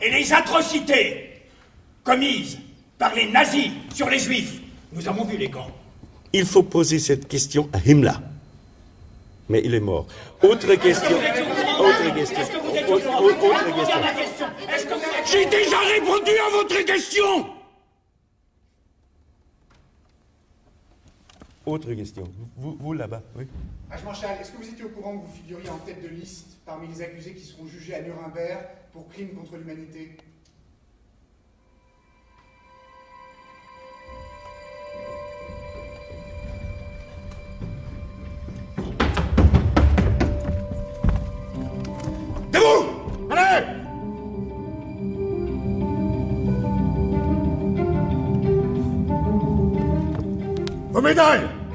et les atrocités commises par les nazis sur les juifs. Nous avons vu les camps. Il faut poser cette question à Himmler. Mais il est mort. Autre question. Autre question. Autre question? J'ai déjà répondu à votre question Autre question. Vous, là-bas, oui. Manchal, est-ce que vous étiez au courant que vous figuriez en tête de liste parmi les accusés qui seront jugés à Nuremberg pour crimes contre l'humanité? Vos médailles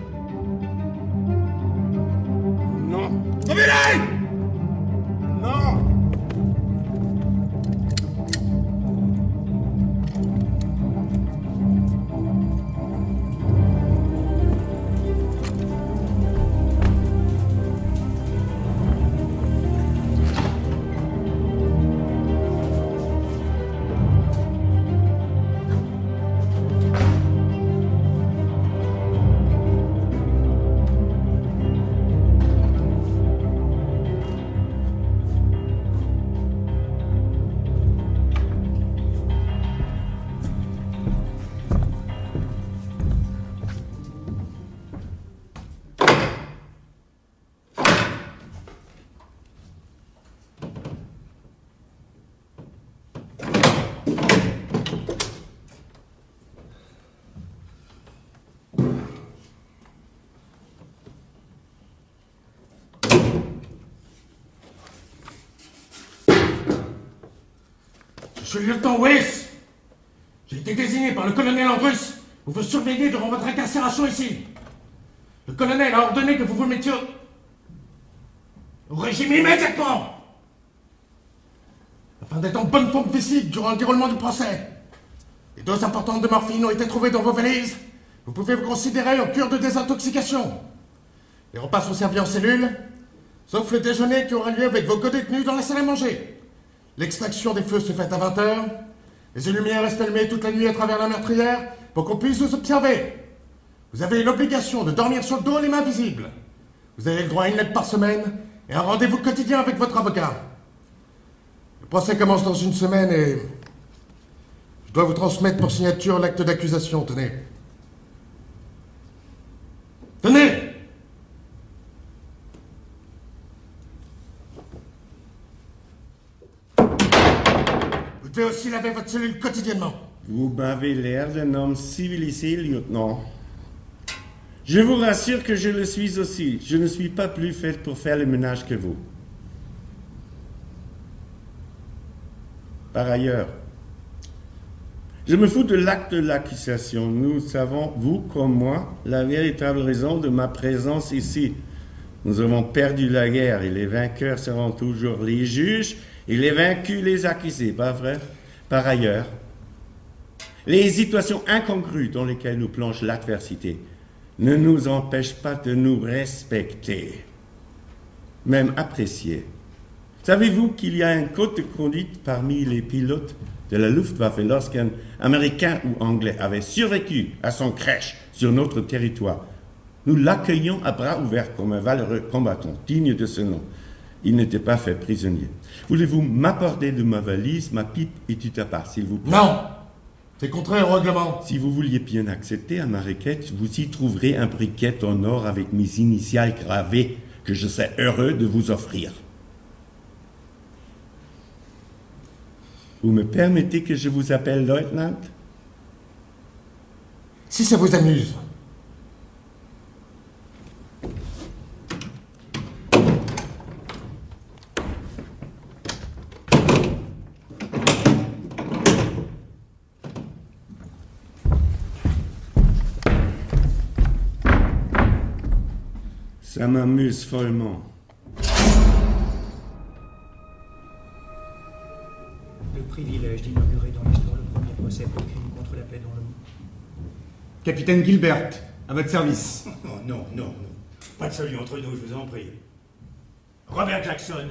Je suis le lieutenant Weiss. J'ai été désigné par le colonel Andrus pour vous surveiller durant votre incarcération ici. Le colonel a ordonné que vous vous mettiez au, régime immédiatement. Afin d'être en bonne forme physique durant le déroulement du procès. Les doses importantes de morphine ont été trouvées dans vos valises. Vous pouvez vous considérer en cure de désintoxication. Les repas sont servis en cellule, sauf le déjeuner qui aura lieu avec vos co-détenus dans la salle à manger. L'extraction des feux se fait à 20h. Les lumières restent allumées toute la nuit à travers la meurtrière pour qu'on puisse vous observer. Vous avez l'obligation de dormir sur le dos, les mains visibles. Vous avez le droit à une lettre par semaine et un rendez-vous quotidien avec votre avocat. Le procès commence dans une semaine et je dois vous transmettre pour signature l'acte d'accusation. Tenez. Tenez Vous devez aussi laver votre cellule quotidiennement. Vous m'avez l'air d'un homme civilisé, lieutenant. Je vous rassure que je le suis aussi. Je ne suis pas plus fait pour faire le ménage que vous. Par ailleurs, je me fous de l'acte de l'accusation. Nous savons, vous comme moi, la véritable raison de ma présence ici. Nous avons perdu la guerre et les vainqueurs seront toujours les juges et les vaincus les accusés, pas vrai? Par ailleurs, les situations incongrues dans lesquelles nous plonge l'adversité ne nous empêchent pas de nous respecter, même apprécier. Savez-vous qu'il y a un code de conduite parmi les pilotes de la Luftwaffe lorsqu'un Américain ou Anglais avait survécu à son crash sur notre territoire? Nous l'accueillons à bras ouverts comme un valeureux combattant digne de ce nom. Il n'était pas fait prisonnier. Voulez-vous m'apporter de ma valise, ma pipe et tout à part, s'il vous plaît? Non C'est contraire au règlement. Si vous vouliez bien accepter à ma requête, vous y trouverez un briquet en or avec mes initiales gravées que je serais heureux de vous offrir. Vous me permettez que je vous appelle lieutenant Si ça vous amuse. Ça m'amuse follement. Le privilège d'inaugurer dans l'histoire le premier procès pour crime contre la paix dans le monde. Capitaine Gilbert, à votre service. Oh non, non, non. Pas de salut entre nous, je vous en prie. Robert Jackson,